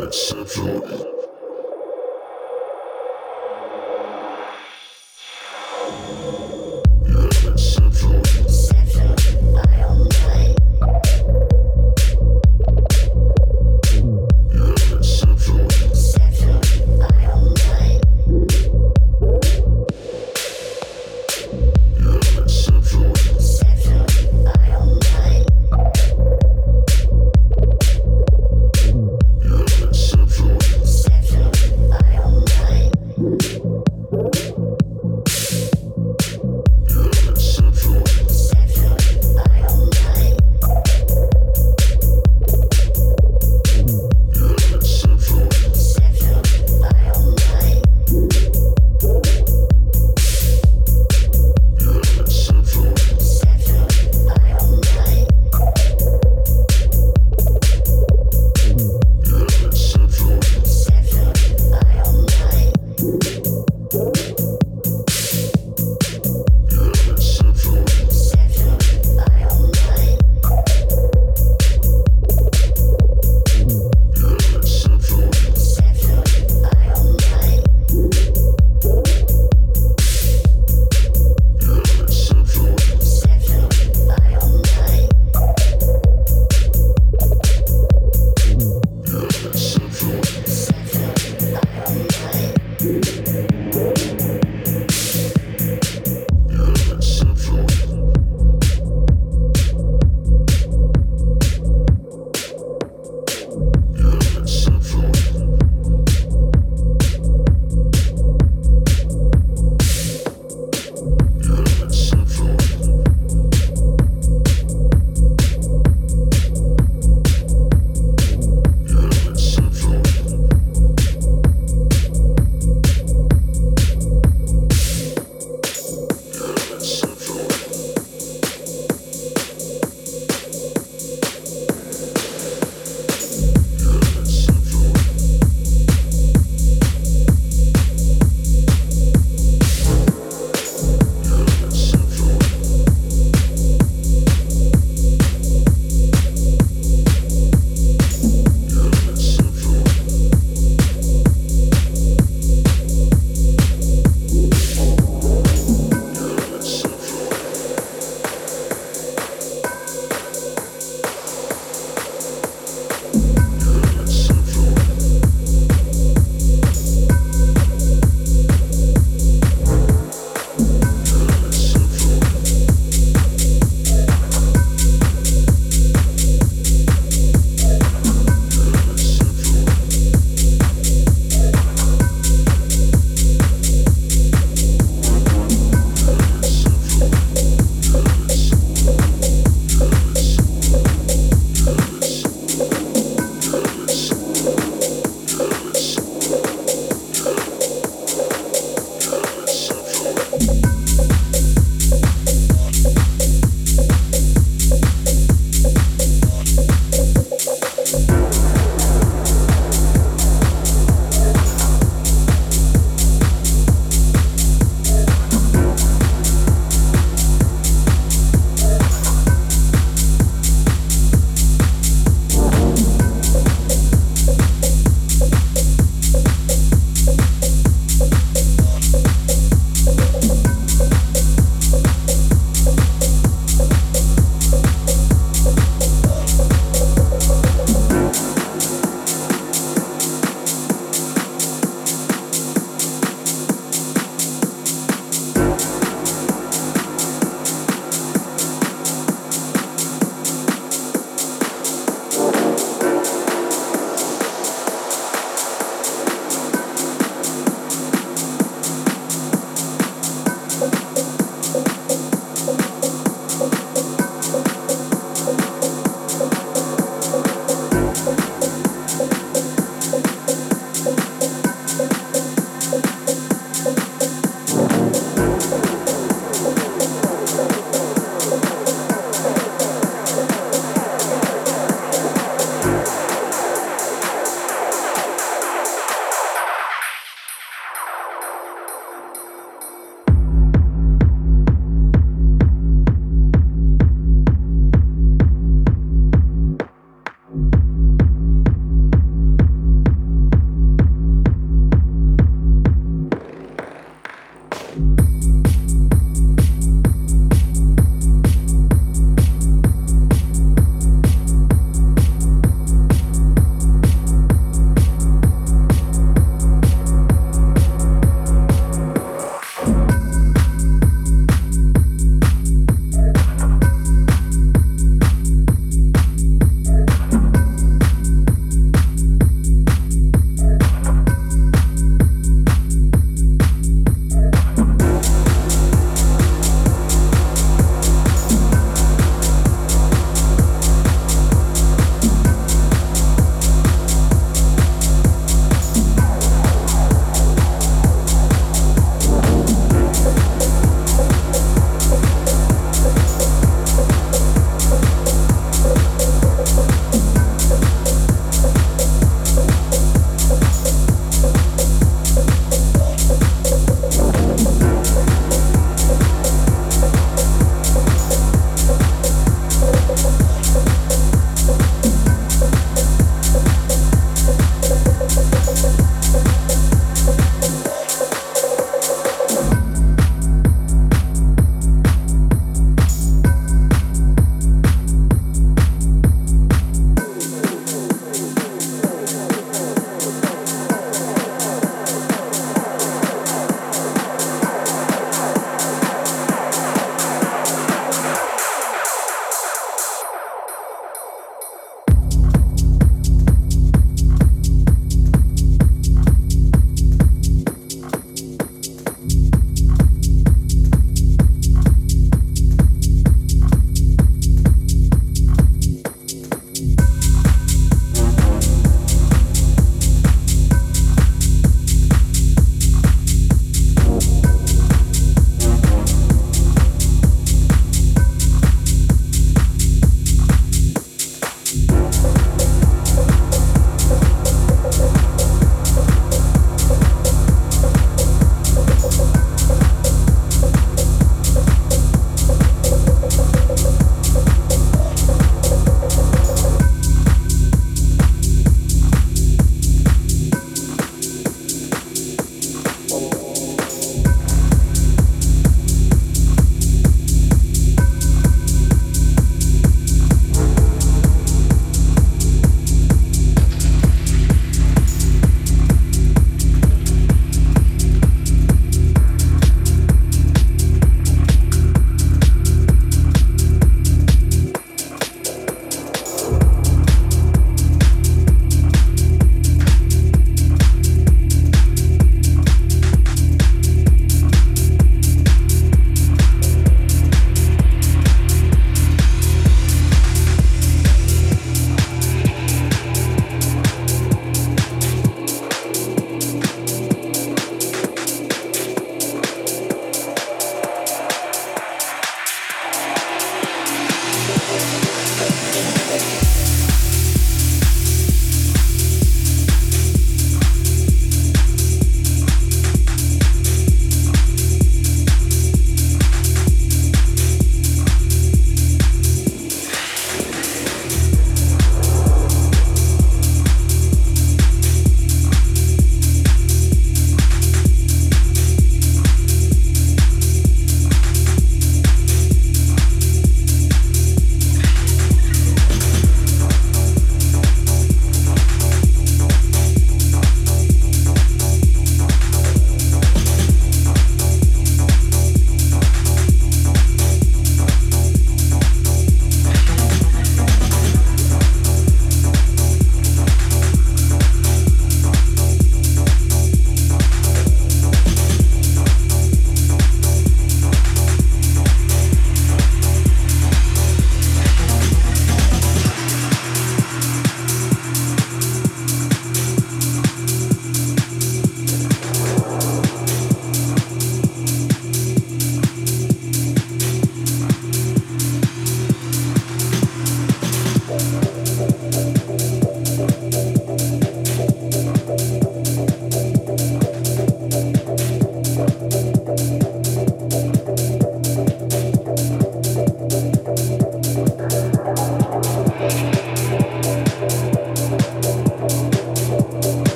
Conceptual.